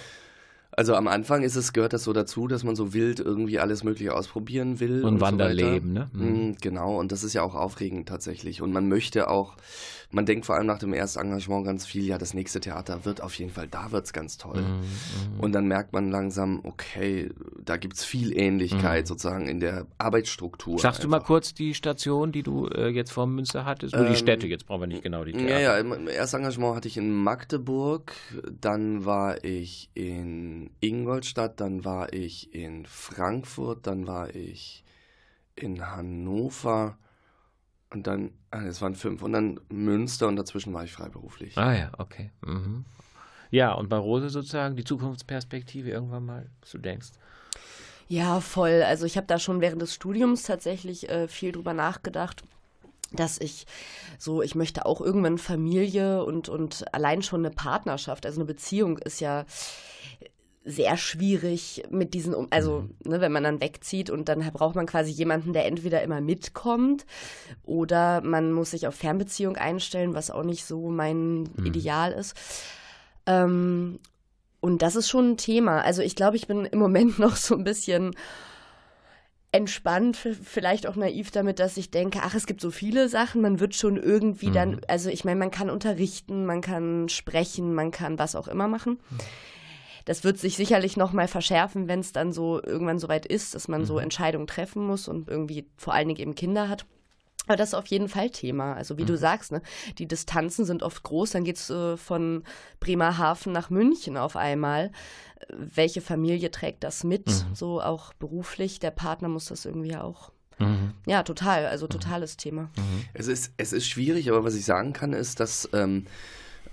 Also am Anfang ist es, gehört das so dazu, dass man so wild irgendwie alles Mögliche ausprobieren will. Und, und Wanderleben, so ne? Mhm. Genau, und das ist ja auch aufregend tatsächlich. Und man möchte auch, man denkt vor allem nach dem ersten Engagement ganz viel, ja, das nächste Theater wird auf jeden Fall, da wird es ganz toll. Mhm. Und dann merkt man langsam, okay, da gibt es viel Ähnlichkeit mhm. sozusagen in der Arbeitsstruktur. Sagst einfach. du mal kurz die Station, die du äh, jetzt vor Münster hattest? Nur ähm, die Städte, jetzt brauchen wir nicht genau die Theater. Ja, ja, im ersten Engagement hatte ich in Magdeburg, dann war ich in Ingolstadt, dann war ich in Frankfurt, dann war ich in Hannover und dann, ah, es waren fünf, und dann Münster und dazwischen war ich freiberuflich. Ah ja, okay. Mhm. Ja, und bei Rose sozusagen die Zukunftsperspektive irgendwann mal, was du denkst? Ja, voll. Also ich habe da schon während des Studiums tatsächlich äh, viel drüber nachgedacht dass ich so, ich möchte auch irgendwann Familie und, und allein schon eine Partnerschaft, also eine Beziehung ist ja sehr schwierig mit diesen, also mhm. ne, wenn man dann wegzieht und dann braucht man quasi jemanden, der entweder immer mitkommt oder man muss sich auf Fernbeziehung einstellen, was auch nicht so mein mhm. Ideal ist. Ähm, und das ist schon ein Thema. Also ich glaube, ich bin im Moment noch so ein bisschen entspannt, vielleicht auch naiv damit, dass ich denke, ach, es gibt so viele Sachen, man wird schon irgendwie mhm. dann, also ich meine, man kann unterrichten, man kann sprechen, man kann was auch immer machen. Mhm das wird sich sicherlich noch mal verschärfen, wenn es dann so irgendwann so weit ist, dass man mhm. so Entscheidungen treffen muss und irgendwie vor allen Dingen eben Kinder hat. Aber das ist auf jeden Fall Thema. Also wie mhm. du sagst, ne, die Distanzen sind oft groß. Dann geht es äh, von Bremerhaven nach München auf einmal. Welche Familie trägt das mit? Mhm. So auch beruflich. Der Partner muss das irgendwie auch. Mhm. Ja, total. Also totales mhm. Thema. Mhm. Es, ist, es ist schwierig, aber was ich sagen kann, ist, dass ähm,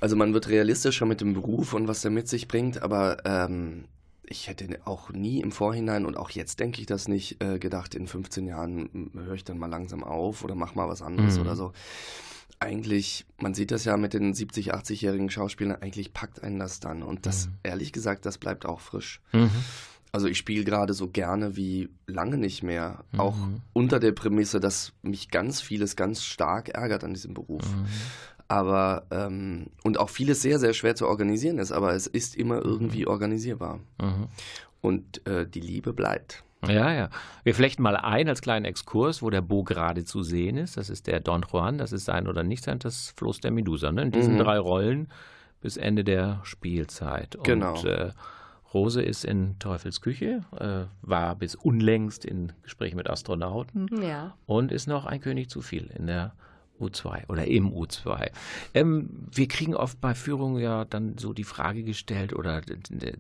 also man wird realistischer mit dem Beruf und was er mit sich bringt, aber ähm, ich hätte auch nie im Vorhinein und auch jetzt denke ich das nicht äh, gedacht, in 15 Jahren höre ich dann mal langsam auf oder mach mal was anderes mhm. oder so. Eigentlich, man sieht das ja mit den 70, 80-jährigen Schauspielern, eigentlich packt einen das dann. Und das, mhm. ehrlich gesagt, das bleibt auch frisch. Mhm. Also ich spiele gerade so gerne wie lange nicht mehr. Auch mhm. unter der Prämisse, dass mich ganz vieles ganz stark ärgert an diesem Beruf. Aber ähm, und auch vieles sehr, sehr schwer zu organisieren ist, aber es ist immer irgendwie mhm. organisierbar. Mhm. Und äh, die Liebe bleibt. Ja, ja. Wir flechten mal ein als kleinen Exkurs, wo der Bo gerade zu sehen ist. Das ist der Don Juan, das ist sein oder nicht sein, das Floß der Medusa. Ne? In diesen mhm. drei Rollen bis Ende der Spielzeit. Und, genau. Äh, Rose ist in Teufels Küche, äh, war bis unlängst in Gesprächen mit Astronauten ja. und ist noch ein König zu viel in der U2 oder im U2. Ähm, wir kriegen oft bei Führungen ja dann so die Frage gestellt oder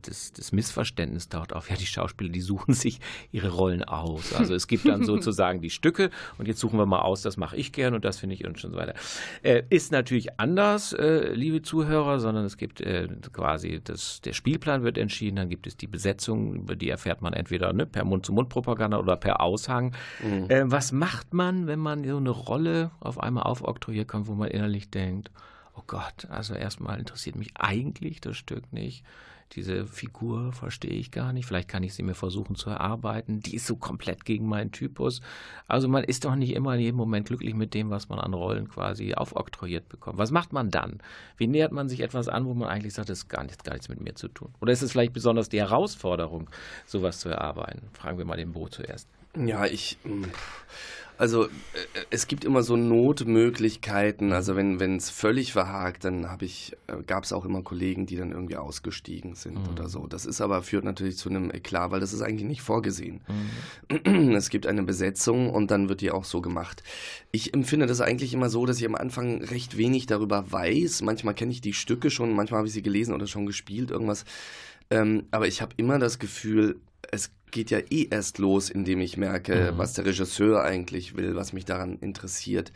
das, das Missverständnis taucht auf, ja, die Schauspieler, die suchen sich ihre Rollen aus. Also es gibt dann sozusagen die Stücke und jetzt suchen wir mal aus, das mache ich gern und das finde ich und schon so weiter. Äh, ist natürlich anders, äh, liebe Zuhörer, sondern es gibt äh, quasi, das, der Spielplan wird entschieden, dann gibt es die Besetzung, über die erfährt man entweder ne, per Mund-zu-Mund-Propaganda oder per Aushang. Mhm. Äh, was macht man, wenn man so eine Rolle auf einmal aufoktroyiert kommt, wo man innerlich denkt, oh Gott, also erstmal interessiert mich eigentlich das Stück nicht. Diese Figur verstehe ich gar nicht. Vielleicht kann ich sie mir versuchen zu erarbeiten. Die ist so komplett gegen meinen Typus. Also man ist doch nicht immer in jedem Moment glücklich mit dem, was man an Rollen quasi aufoktroyiert bekommt. Was macht man dann? Wie nähert man sich etwas an, wo man eigentlich sagt, das ist gar nichts, gar nichts mit mir zu tun? Oder ist es vielleicht besonders die Herausforderung, sowas zu erarbeiten? Fragen wir mal den Bo zuerst. Ja, ich. Hm, also äh, es gibt immer so Notmöglichkeiten. Also wenn es völlig verhakt, dann habe ich, äh, gab es auch immer Kollegen, die dann irgendwie ausgestiegen sind mhm. oder so. Das ist aber führt natürlich zu einem Eklat, weil das ist eigentlich nicht vorgesehen. Mhm. Es gibt eine Besetzung und dann wird die auch so gemacht. Ich empfinde das eigentlich immer so, dass ich am Anfang recht wenig darüber weiß. Manchmal kenne ich die Stücke schon, manchmal habe ich sie gelesen oder schon gespielt, irgendwas. Ähm, aber ich habe immer das Gefühl, es geht ja eh erst los, indem ich merke, mhm. was der Regisseur eigentlich will, was mich daran interessiert.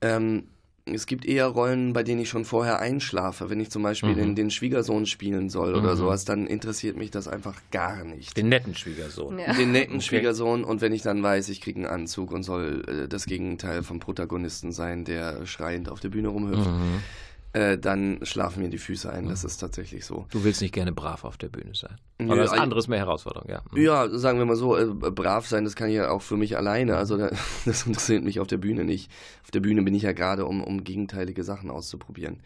Ähm, es gibt eher Rollen, bei denen ich schon vorher einschlafe. Wenn ich zum Beispiel mhm. den, den, Schwiegersohn spielen soll mhm. oder sowas, dann interessiert mich das einfach gar nicht. Den netten Schwiegersohn. Ja. Den netten okay. Schwiegersohn und wenn ich dann weiß, ich kriege einen Anzug und soll äh, das Gegenteil vom Protagonisten sein, der schreiend auf der Bühne rumhüpft. Mhm äh, dann schlafen mir die Füße ein. Das ist tatsächlich so. Du willst nicht gerne brav auf der Bühne sein. Aber das andere ist mehr Herausforderung, ja. Mhm. Ja, sagen wir mal so, äh, brav sein, das kann ich ja auch für mich alleine. Also das interessiert mich auf der Bühne nicht. Auf der Bühne bin ich ja gerade, um, um gegenteilige Sachen auszuprobieren.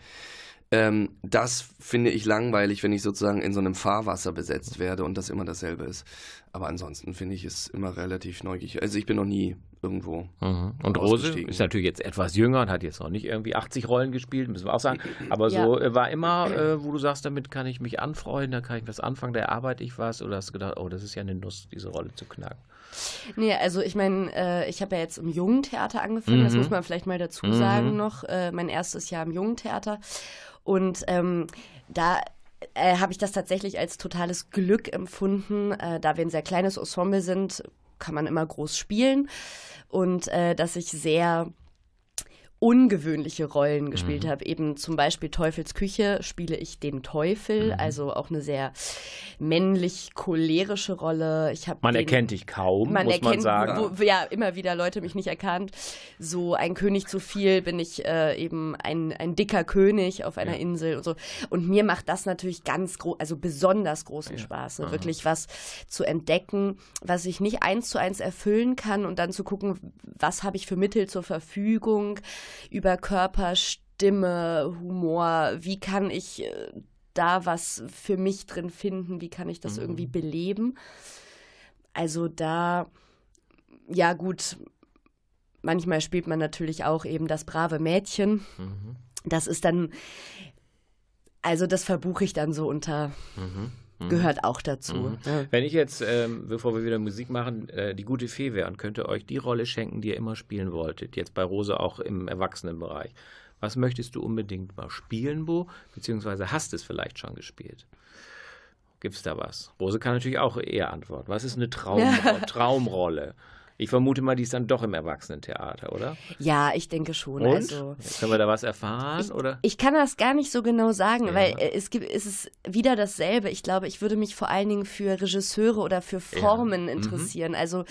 Ähm, das finde ich langweilig, wenn ich sozusagen in so einem Fahrwasser besetzt werde und das immer dasselbe ist. Aber ansonsten finde ich es immer relativ neugierig. Also ich bin noch nie irgendwo. Mhm. Und Rose ist natürlich jetzt etwas jünger und hat jetzt noch nicht irgendwie 80 Rollen gespielt, müssen wir auch sagen. Aber ja. so äh, war immer, äh, wo du sagst, damit kann ich mich anfreunden, da kann ich was anfangen, da erarbeite ich was. Oder hast du gedacht, oh, das ist ja eine Nuss, diese Rolle zu knacken? Nee, also ich meine, äh, ich habe ja jetzt im Jugendtheater angefangen, mhm. das muss man vielleicht mal dazu mhm. sagen noch. Äh, mein erstes Jahr im Jugendtheater. Und ähm, da äh, habe ich das tatsächlich als totales Glück empfunden, äh, da wir ein sehr kleines Ensemble sind, kann man immer groß spielen und äh, dass ich sehr ungewöhnliche Rollen gespielt mhm. habe. Eben zum Beispiel Teufels Küche spiele ich den Teufel, mhm. also auch eine sehr männlich cholerische Rolle. Ich man den, erkennt dich kaum, man muss erkennt, man sagen. Wo, ja, immer wieder Leute mich nicht erkannt. So ein König zu viel bin ich äh, eben ein, ein dicker König auf einer ja. Insel und so. Und mir macht das natürlich ganz groß, also besonders großen ja. Spaß, ne? wirklich was zu entdecken, was ich nicht eins zu eins erfüllen kann und dann zu gucken, was habe ich für Mittel zur Verfügung über Körper, Stimme, Humor, wie kann ich äh, da was für mich drin finden, wie kann ich das mhm. irgendwie beleben. Also da, ja gut, manchmal spielt man natürlich auch eben das brave Mädchen. Mhm. Das ist dann, also das verbuche ich dann so unter. Mhm. Mhm. gehört auch dazu. Mhm. Ja. Wenn ich jetzt, ähm, bevor wir wieder Musik machen, äh, die gute Fee wäre und könnte euch die Rolle schenken, die ihr immer spielen wolltet, jetzt bei Rose auch im Erwachsenenbereich, was möchtest du unbedingt mal spielen, Bo? Beziehungsweise hast es vielleicht schon gespielt? Gibt es da was? Rose kann natürlich auch eher antworten. Was ist eine Traum Traumrolle? Ich vermute mal, die ist dann doch im Erwachsenentheater, oder? Ja, ich denke schon. Und? Also, können wir da was erfahren? Ich, oder? ich kann das gar nicht so genau sagen, ja. weil äh, es gibt, es ist wieder dasselbe. Ich glaube, ich würde mich vor allen Dingen für Regisseure oder für Formen ja. Mhm. interessieren. Mhm. Also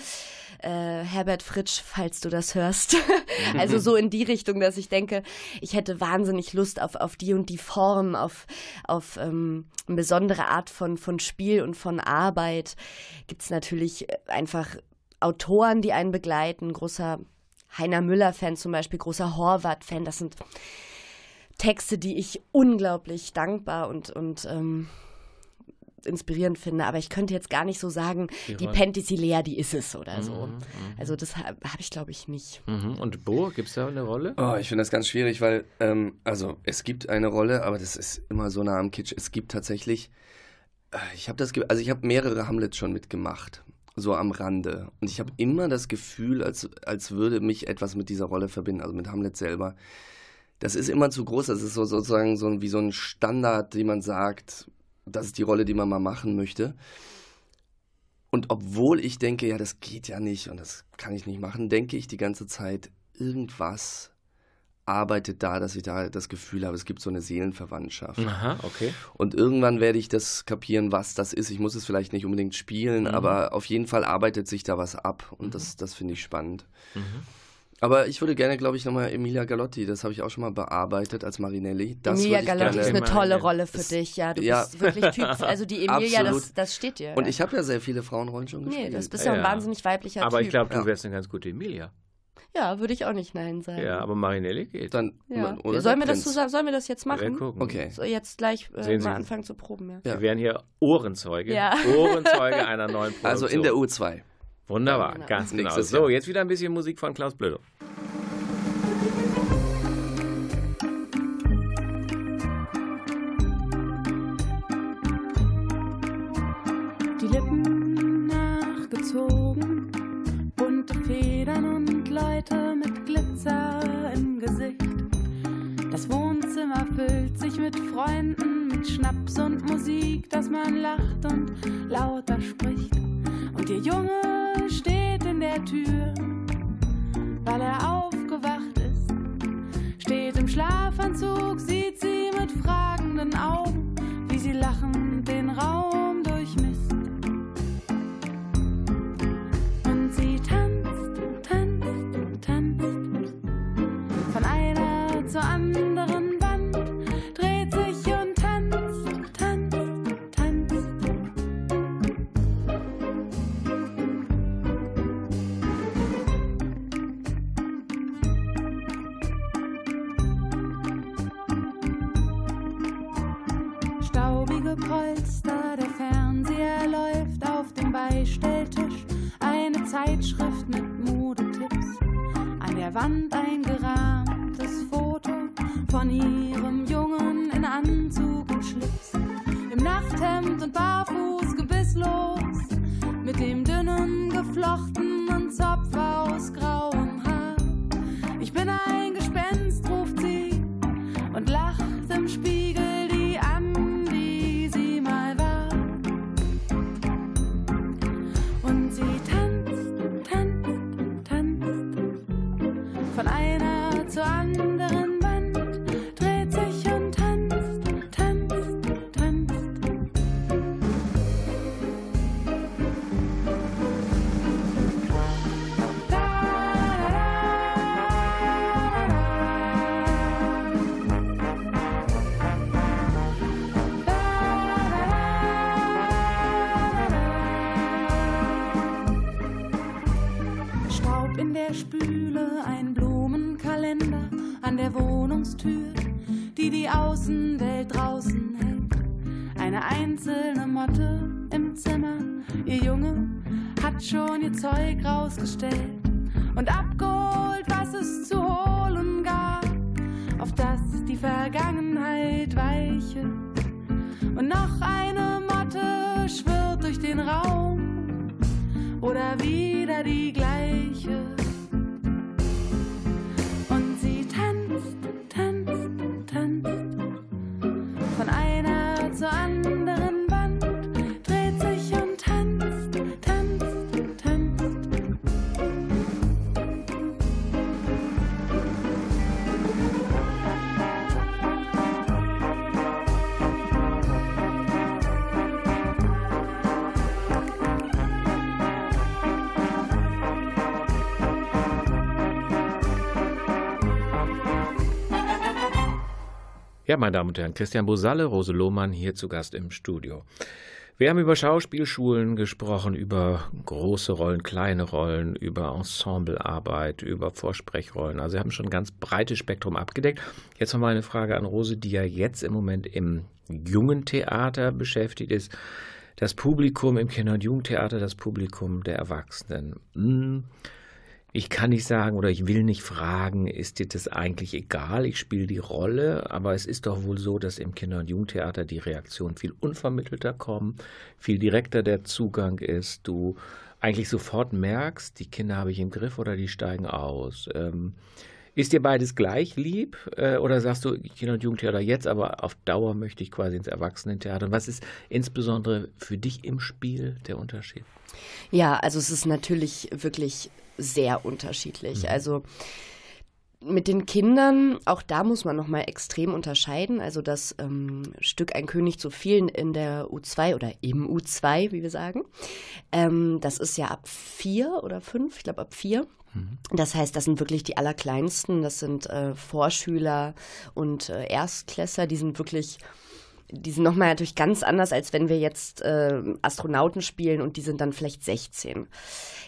äh, Herbert Fritsch, falls du das hörst. also so in die Richtung, dass ich denke, ich hätte wahnsinnig Lust auf, auf die und die Form, auf, auf ähm, eine besondere Art von, von Spiel und von Arbeit. Gibt es natürlich einfach Autoren, die einen begleiten. Großer Heiner Müller-Fan zum Beispiel, großer Horvath-Fan. Das sind Texte, die ich unglaublich dankbar und, und ähm, inspirierend finde, aber ich könnte jetzt gar nicht so sagen, die, die Penthesilea, die ist es oder so. Mhm, mhm. also das habe hab ich, glaube ich, nicht. Mhm. Und Bo, gibt es da eine Rolle? Oh, ich finde das ganz schwierig, weil, ähm, also es gibt eine Rolle, aber das ist immer so nah am Kitsch. Es gibt tatsächlich, äh, ich habe das, also ich habe mehrere Hamlets schon mitgemacht. So am Rande. Und ich habe immer das Gefühl, als, als würde mich etwas mit dieser Rolle verbinden, also mit Hamlet selber. Das ist immer zu groß. Das ist so, sozusagen so wie so ein Standard, den man sagt, das ist die Rolle, die man mal machen möchte. Und obwohl ich denke, ja, das geht ja nicht und das kann ich nicht machen, denke ich die ganze Zeit, irgendwas arbeitet da, dass ich da das Gefühl habe, es gibt so eine Seelenverwandtschaft. Aha, okay. Und irgendwann werde ich das kapieren, was das ist. Ich muss es vielleicht nicht unbedingt spielen, Mhm. aber auf jeden Fall arbeitet sich da was ab und das, das finde ich spannend. Mhm. Aber ich würde gerne, glaube ich, nochmal Emilia Galotti, das habe ich auch schon mal bearbeitet als Marinelli. Das Emilia würde ich Galotti ist eine tolle. Rolle für dich, ja. Du ja. bist wirklich Typ. Also die Emilia, das, das steht dir. Und ja. ich habe ja sehr viele Frauenrollen schon Nee, gespielt. das bist ja ein Ja. wahnsinnig weiblicher Aber Typ. ich glaube, du wärst eine ganz gute Emilia. Ja, würde ich auch nicht Nein sagen. Ja, aber Marinelli geht. Dann, Ja. oder sollen, wir das zusammen, sollen wir das jetzt Wir machen? gucken. Okay. So, jetzt gleich äh, Sehen Sie- mal anfangen zu proben, ja. Ja. Wir wären hier Ohrenzeuge. Ja. Ohrenzeuge einer neuen Produktion. Also in der U2. Wunderbar, Genau. ganz genau. So, jetzt wieder ein bisschen Musik von Klaus Blödo. Leute mit Glitzer im Gesicht. Das Wohnzimmer füllt sich mit Freunden, mit Schnaps und Musik, dass man lacht und lauter spricht. Und ihr Junge steht in der Tür, weil er aufgewacht ist. Steht im Schlafanzug, sieht sie mit fragenden Augen, wie sie lachend den Raum Staubige Polster, der Fernseher läuft auf dem Beistelltisch. Eine Zeitschrift mit Modetipps. An der Wand ein gerahmtes Foto von ihrem Jungen in Anzug und Schlips. Im Nachthemd und barfuß gebisslos. Mit dem dünnen geflochtenen Zopf Außenwelt draußen hält. Eine einzelne Motte im Zimmer, ihr Junge hat schon ihr Zeug rausgestellt und abgeholt, Ja, meine Damen und Herren, Christian Bosalle, Rose Lohmann hier zu Gast im Studio. Wir haben über Schauspielschulen gesprochen, über große Rollen, kleine Rollen, über Ensemblearbeit, über Vorsprechrollen. Also wir haben schon ein ganz breites Spektrum abgedeckt. Jetzt noch mal eine Frage an Rose, die ja jetzt im Moment im jungen Theater beschäftigt ist. Das Publikum im Kinder- und Jugendtheater, das Publikum der Erwachsenen. Hm, ich kann nicht sagen oder ich will nicht fragen, ist dir das eigentlich egal? Ich spiele die Rolle, aber es ist doch wohl so, dass im Kinder- und Jugendtheater die Reaktionen viel unvermittelter kommen, viel direkter der Zugang ist. Du eigentlich sofort merkst, die Kinder habe ich im Griff oder die steigen aus. Ähm, ist dir beides gleich lieb äh, oder sagst du Kinder- und Jugendtheater jetzt, aber auf Dauer möchte ich quasi ins Erwachsenentheater? Und was ist insbesondere für dich im Spiel der Unterschied? Ja, also es ist natürlich wirklich sehr unterschiedlich. Mhm. Also mit den Kindern, auch da muss man nochmal extrem unterscheiden. Also das ähm, Stück Ein König zu vielen in der U2 oder im U2, wie wir sagen, ähm, das ist ja ab vier oder fünf, ich glaube ab vier. Das heißt, das sind wirklich die Allerkleinsten, das sind äh, Vorschüler und äh, Erstklässler, die sind wirklich, die sind nochmal natürlich ganz anders, als wenn wir jetzt äh, Astronauten spielen und die sind dann vielleicht 16.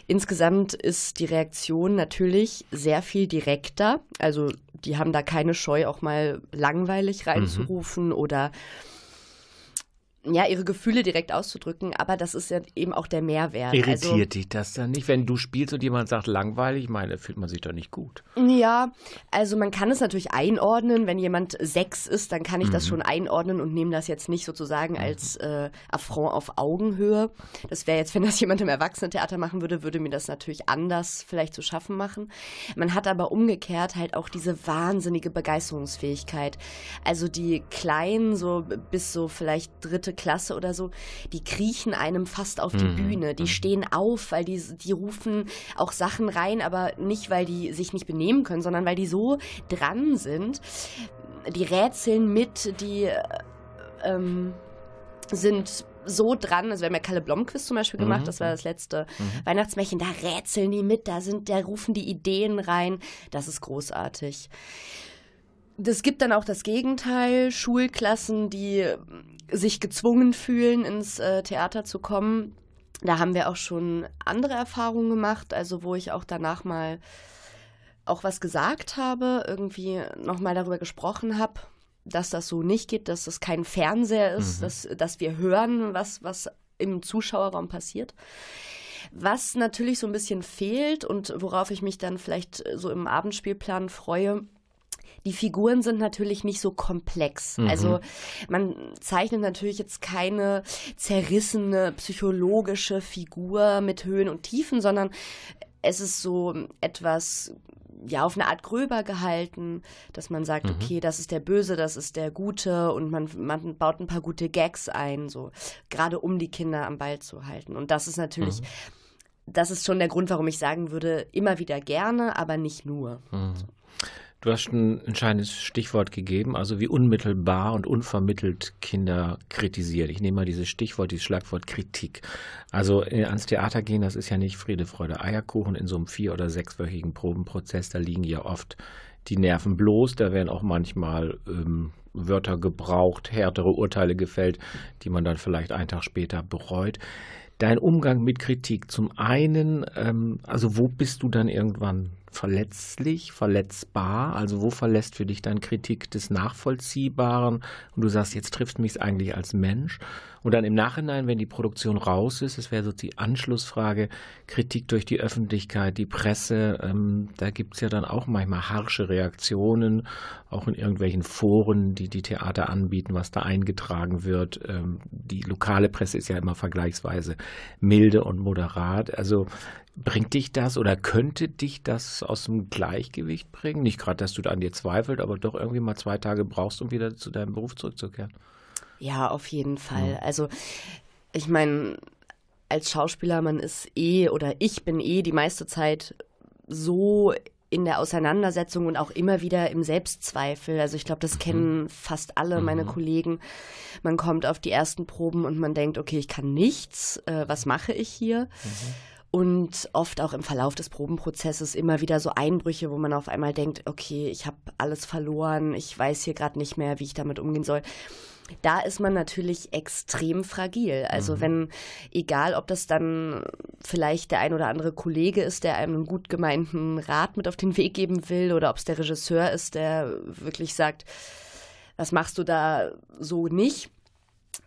Insgesamt ist die Reaktion natürlich sehr viel direkter, also die haben da keine Scheu, auch mal langweilig reinzurufen mhm. oder ja, ihre Gefühle direkt auszudrücken, aber das ist ja eben auch der Mehrwert. Irritiert also, dich das dann nicht, wenn du spielst und jemand sagt langweilig? Ich meine, fühlt man sich doch nicht gut. Ja, also man kann es natürlich einordnen. Wenn jemand sechs ist, dann kann ich mhm. das schon einordnen und nehme das jetzt nicht sozusagen mhm. als äh, Affront auf Augenhöhe. Das wäre jetzt, wenn das jemand im Erwachsenentheater machen würde, würde mir das natürlich anders vielleicht zu schaffen machen. Man hat aber umgekehrt halt auch diese wahnsinnige Begeisterungsfähigkeit. Also die Kleinen, so bis so vielleicht dritte dritte Klasse oder so, die kriechen einem fast auf die mhm. Bühne. Die mhm. stehen auf, weil die, die rufen auch Sachen rein, aber nicht, weil die sich nicht benehmen können, sondern weil die so dran sind. Die rätseln mit, die äh, ähm, sind so dran. Also wir haben ja Kalle Blomquist zum Beispiel gemacht, mhm. das war das letzte mhm. Weihnachtsmärchen. Da rätseln die mit, da sind, da rufen die Ideen rein. Das ist großartig. Es gibt dann auch das Gegenteil, Schulklassen, die sich gezwungen fühlen, ins äh, Theater zu kommen. Da haben wir auch schon andere Erfahrungen gemacht, also wo ich auch danach mal auch was gesagt habe, irgendwie nochmal darüber gesprochen habe, dass das so nicht geht, dass das kein Fernseher ist, mhm. dass, dass wir hören, was, was im Zuschauerraum passiert. Was natürlich so ein bisschen fehlt und worauf ich mich dann vielleicht so im Abendspielplan freue, die Figuren sind natürlich nicht so komplex. Mhm. Also man zeichnet natürlich jetzt keine zerrissene psychologische Figur mit Höhen und Tiefen, sondern es ist so etwas ja auf eine Art gröber gehalten, dass man sagt, mhm. okay, das ist der Böse, das ist der Gute und man, man baut ein paar gute Gags ein, so gerade um die Kinder am Ball zu halten. Und das ist natürlich, mhm. das ist schon der Grund, warum ich sagen würde, immer wieder gerne, aber nicht nur. Mhm. Du hast ein entscheidendes Stichwort gegeben, also wie unmittelbar und unvermittelt Kinder kritisiert. Ich nehme mal dieses Stichwort, dieses Schlagwort Kritik. Also äh, ans Theater gehen, das ist ja nicht Friede, Freude, Eierkuchen in so einem vier- oder sechswöchigen Probenprozess. Da liegen ja oft die Nerven bloß. Da werden auch manchmal ähm, Wörter gebraucht, härtere Urteile gefällt, die man dann vielleicht einen Tag später bereut dein Umgang mit Kritik. Zum einen, ähm, also wo bist du dann irgendwann verletzlich, verletzbar? Also wo verlässt für dich dann Kritik des Nachvollziehbaren und du sagst, jetzt trifft mich eigentlich als Mensch? Und dann im Nachhinein, wenn die Produktion raus ist, das wäre so die Anschlussfrage, Kritik durch die Öffentlichkeit, die Presse, ähm, da gibt es ja dann auch manchmal harsche Reaktionen, auch in irgendwelchen Foren, die die Theater anbieten, was da eingetragen wird. Ähm, die lokale Presse ist ja immer vergleichsweise milde und moderat. Also Bringt dich das oder könnte dich das aus dem Gleichgewicht bringen? Nicht gerade, dass du an dir zweifelt, aber doch irgendwie mal zwei Tage brauchst, um wieder zu deinem Beruf zurückzukehren. Ja, auf jeden Fall. Also ich meine, als Schauspieler, man ist eh oder ich bin eh die meiste Zeit so in der Auseinandersetzung und auch immer wieder im Selbstzweifel. Also ich glaube, das mhm. kennen fast alle meine mhm. Kollegen. Man kommt auf die ersten Proben und man denkt, okay, ich kann nichts, äh, was mache ich hier? Mhm und oft auch im Verlauf des Probenprozesses immer wieder so Einbrüche, wo man auf einmal denkt, okay, ich habe alles verloren, ich weiß hier gerade nicht mehr, wie ich damit umgehen soll. Da ist man natürlich extrem fragil. Also mhm. wenn, egal ob das dann vielleicht der ein oder andere Kollege ist, der einem einen gut gemeinten Rat mit auf den Weg geben will, oder ob es der Regisseur ist, der wirklich sagt, was machst du da so nicht,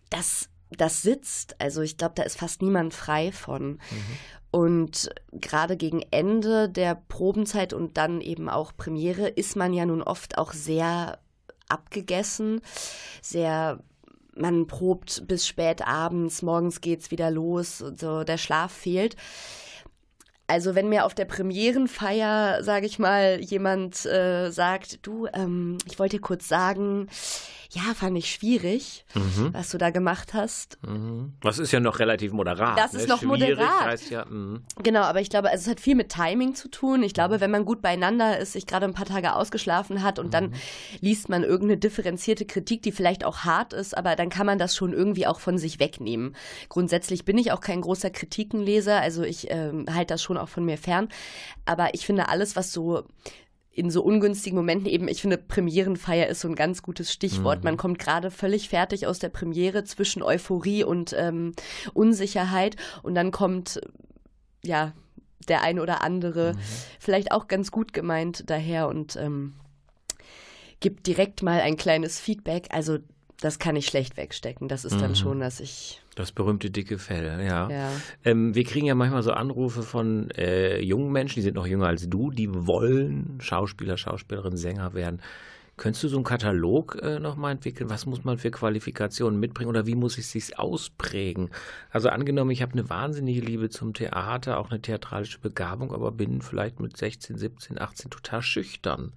das das sitzt. Also ich glaube, da ist fast niemand frei von. Mhm. Und gerade gegen Ende der Probenzeit und dann eben auch Premiere ist man ja nun oft auch sehr abgegessen, sehr man probt bis spät abends, morgens geht's wieder los, und so der Schlaf fehlt. Also wenn mir auf der Premierenfeier, sage ich mal, jemand äh, sagt, du, ähm, ich wollte dir kurz sagen, ja, fand ich schwierig, mhm. was du da gemacht hast. Mhm. Das ist ja noch relativ moderat. Das ist ne? noch schwierig moderat. Heißt ja, mhm. genau, aber ich glaube, also es hat viel mit Timing zu tun. Ich glaube, wenn man gut beieinander ist, sich gerade ein paar Tage ausgeschlafen hat und dann mhm. liest man irgendeine differenzierte Kritik, die vielleicht auch hart ist, aber dann kann man das schon irgendwie auch von sich wegnehmen. Grundsätzlich bin ich auch kein großer Kritikenleser, also ich ähm, halte das schon auch von mir fern. Aber ich finde alles, was so in so ungünstigen Momenten eben, ich finde, Premierenfeier ist so ein ganz gutes Stichwort. Mhm. Man kommt gerade völlig fertig aus der Premiere zwischen Euphorie und ähm, Unsicherheit und dann kommt, ja, der ein oder andere, mhm. vielleicht auch ganz gut gemeint daher und ähm, gibt direkt mal ein kleines Feedback. Also das kann ich schlecht wegstecken. Das ist dann mhm. schon, dass ich das berühmte dicke Fell, ja. ja. Ähm, wir kriegen ja manchmal so Anrufe von äh, jungen Menschen, die sind noch jünger als du, die wollen Schauspieler, Schauspielerin, Sänger werden. Könntest du so einen Katalog äh, nochmal entwickeln? Was muss man für Qualifikationen mitbringen oder wie muss ich es sich ausprägen? Also angenommen, ich habe eine wahnsinnige Liebe zum Theater, auch eine theatralische Begabung, aber bin vielleicht mit 16, 17, 18 total schüchtern.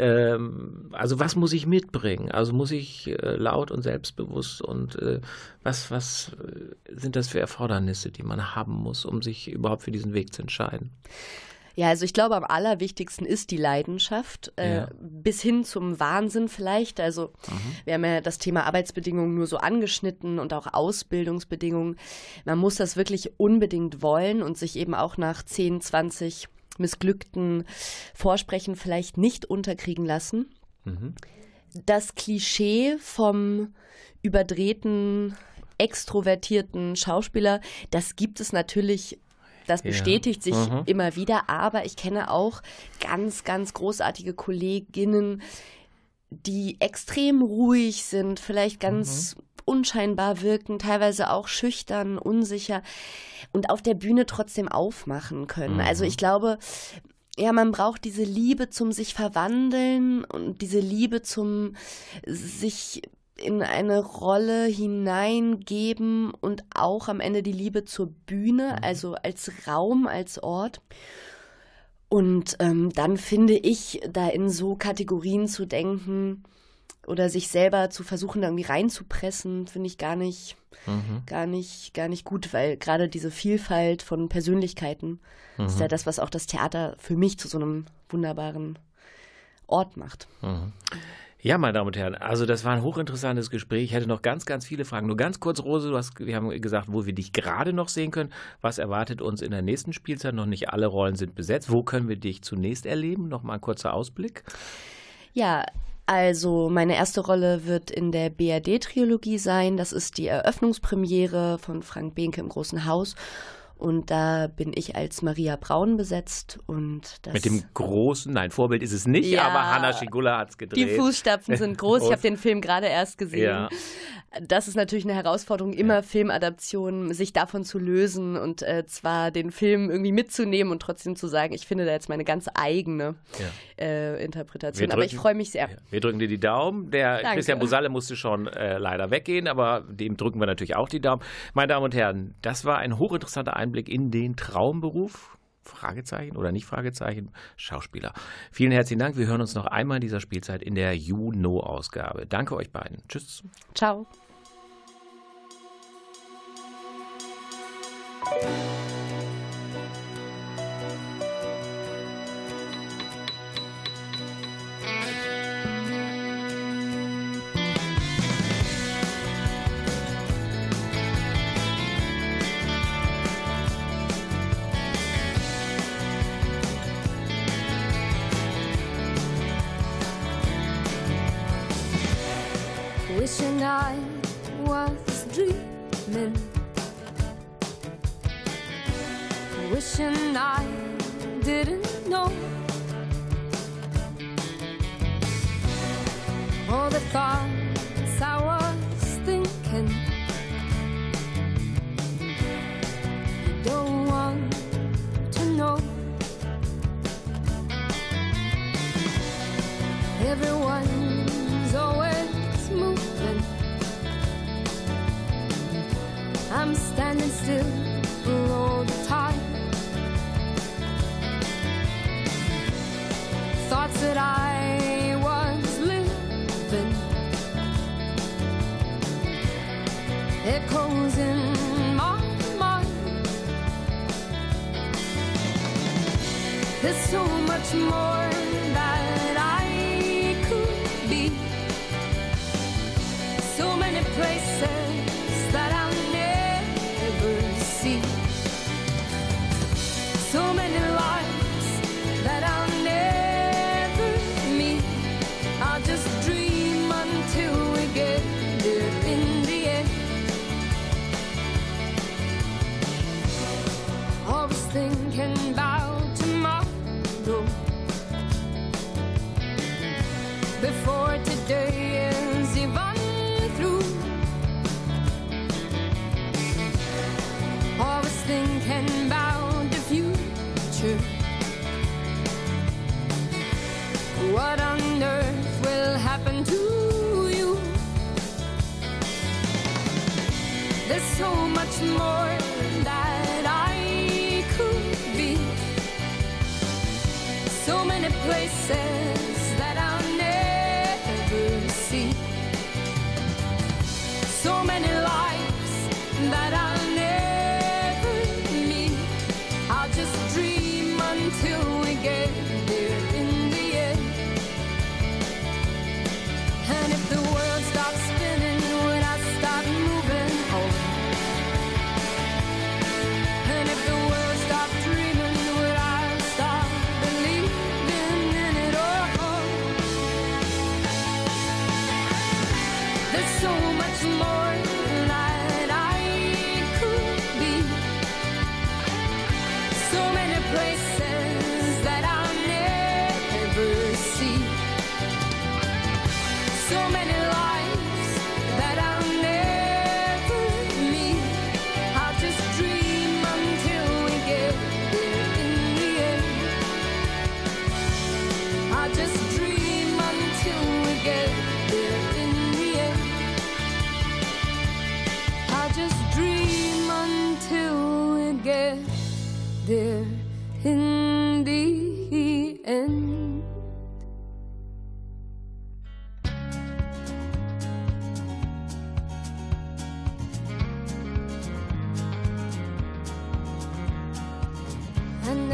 Ähm, also was muss ich mitbringen? Also muss ich äh, laut und selbstbewusst und äh, was, was äh, sind das für Erfordernisse, die man haben muss, um sich überhaupt für diesen Weg zu entscheiden? Ja, also ich glaube, am allerwichtigsten ist die Leidenschaft, äh, ja. bis hin zum Wahnsinn vielleicht. Also mhm. wir haben ja das Thema Arbeitsbedingungen nur so angeschnitten und auch Ausbildungsbedingungen. Man muss das wirklich unbedingt wollen und sich eben auch nach 10, 20 missglückten Vorsprechen vielleicht nicht unterkriegen lassen. Mhm. Das Klischee vom überdrehten, extrovertierten Schauspieler, das gibt es natürlich das bestätigt ja. sich mhm. immer wieder, aber ich kenne auch ganz, ganz großartige Kolleginnen, die extrem ruhig sind, vielleicht ganz mhm. Unscheinbar wirken, teilweise auch schüchtern, unsicher und auf der Bühne trotzdem aufmachen können. Mhm. Also ich glaube, ja, man braucht diese Liebe zum sich verwandeln und diese Liebe zum sich in eine Rolle hineingeben und auch am Ende die Liebe zur Bühne, mhm. also als Raum, als Ort. Und ähm, dann finde ich, da in so Kategorien zu denken, oder sich selber zu versuchen, da irgendwie reinzupressen, finde ich gar nicht, mhm. gar nicht, gar nicht gut, weil gerade diese Vielfalt von Persönlichkeiten mhm. ist ja das, was auch das Theater für mich zu so einem wunderbaren Ort macht. Mhm. Ja, meine Damen und Herren, also das war ein hochinteressantes Gespräch. Ich hätte noch ganz, ganz viele Fragen. Nur ganz kurz, Rose, du hast, wir haben gesagt, wo wir dich gerade noch sehen können. Was erwartet uns in der nächsten Spielzeit? Noch nicht alle Rollen sind besetzt. Wo können wir dich zunächst erleben? Noch mal ein kurzer Ausblick. Ja, also meine erste Rolle wird in der BRD-Trilogie sein. Das ist die Eröffnungspremiere von Frank Behnke im Großen Haus. Und da bin ich als Maria Braun besetzt und das Mit dem großen, nein, Vorbild ist es nicht, ja, aber Hanna Schigula hat es gedreht. Die Fußstapfen sind groß. Ich habe den Film gerade erst gesehen. Ja. Das ist natürlich eine Herausforderung, immer ja. Filmadaptionen, sich davon zu lösen und äh, zwar den Film irgendwie mitzunehmen und trotzdem zu sagen, ich finde da jetzt meine ganz eigene äh, Interpretation. Drücken, aber ich freue mich sehr. Wir drücken dir die Daumen. Der Danke. Christian Bosalle musste schon äh, leider weggehen, aber dem drücken wir natürlich auch die Daumen. Meine Damen und Herren, das war ein hochinteressanter Einblick Einblick in den Traumberuf. Fragezeichen oder nicht Fragezeichen, Schauspieler. Vielen herzlichen Dank. Wir hören uns noch einmal in dieser Spielzeit in der Juno-Ausgabe. Danke euch beiden. Tschüss. Ciao.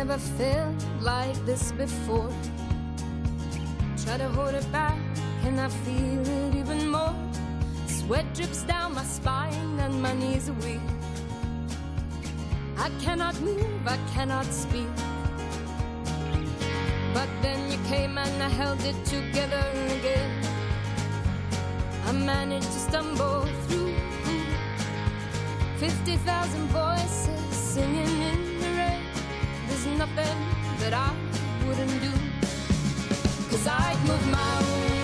never felt like this before. Try to hold it back, and I feel it even more. Sweat drips down my spine, and my knees are weak. I cannot move, I cannot speak. But then you came and I held it together again. I managed to stumble through 50,000 voices singing in nothing that I wouldn't do. Cause I'd move my.